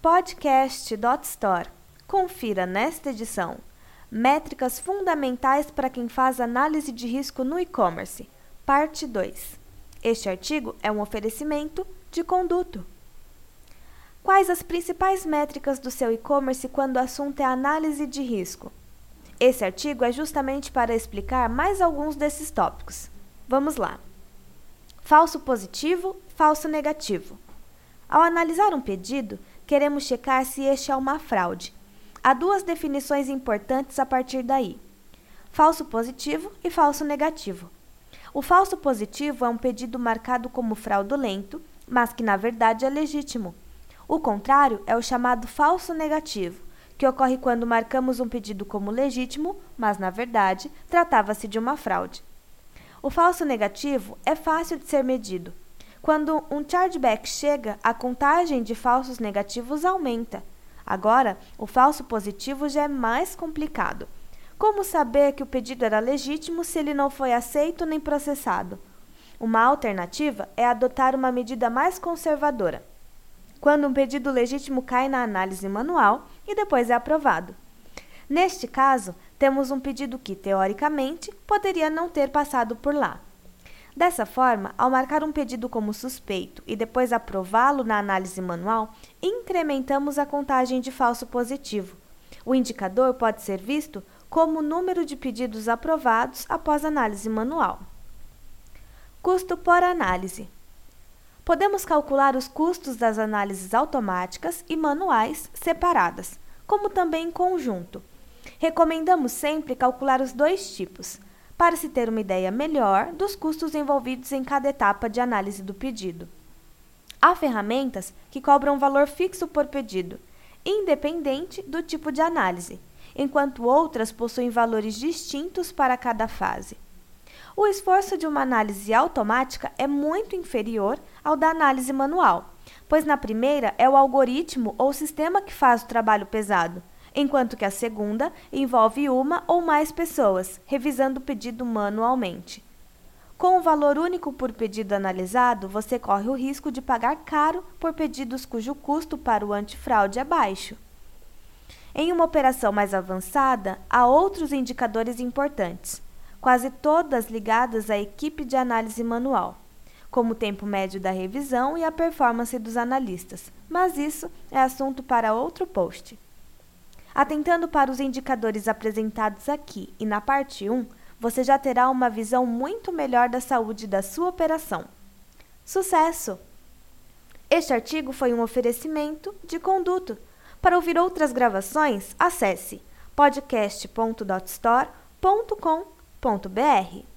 Podcast.store. Confira nesta edição Métricas fundamentais para quem faz análise de risco no e-commerce, parte 2. Este artigo é um oferecimento de conduto. Quais as principais métricas do seu e-commerce quando o assunto é análise de risco? Esse artigo é justamente para explicar mais alguns desses tópicos. Vamos lá. Falso positivo, falso negativo. Ao analisar um pedido, queremos checar se este é uma fraude. Há duas definições importantes a partir daí: falso positivo e falso negativo. O falso positivo é um pedido marcado como fraudulento, mas que na verdade é legítimo. O contrário é o chamado falso negativo, que ocorre quando marcamos um pedido como legítimo, mas na verdade tratava-se de uma fraude. O falso negativo é fácil de ser medido. Quando um chargeback chega, a contagem de falsos negativos aumenta. Agora, o falso positivo já é mais complicado. Como saber que o pedido era legítimo se ele não foi aceito nem processado? Uma alternativa é adotar uma medida mais conservadora. Quando um pedido legítimo cai na análise manual e depois é aprovado. Neste caso, temos um pedido que, teoricamente, poderia não ter passado por lá. Dessa forma, ao marcar um pedido como suspeito e depois aprová-lo na análise manual, incrementamos a contagem de falso positivo. O indicador pode ser visto como o número de pedidos aprovados após análise manual. Custo por análise. Podemos calcular os custos das análises automáticas e manuais separadas, como também em conjunto. Recomendamos sempre calcular os dois tipos, para se ter uma ideia melhor dos custos envolvidos em cada etapa de análise do pedido. Há ferramentas que cobram valor fixo por pedido, independente do tipo de análise, enquanto outras possuem valores distintos para cada fase. O esforço de uma análise automática é muito inferior ao da análise manual, pois na primeira é o algoritmo ou sistema que faz o trabalho pesado, enquanto que a segunda envolve uma ou mais pessoas, revisando o pedido manualmente. Com o valor único por pedido analisado, você corre o risco de pagar caro por pedidos cujo custo para o antifraude é baixo. Em uma operação mais avançada, há outros indicadores importantes, quase todas ligadas à equipe de análise manual, como o tempo médio da revisão e a performance dos analistas, mas isso é assunto para outro post. Atentando para os indicadores apresentados aqui e na parte 1, você já terá uma visão muito melhor da saúde da sua operação. Sucesso! Este artigo foi um oferecimento de Conduto. Para ouvir outras gravações, acesse podcast.dotstore.com.br.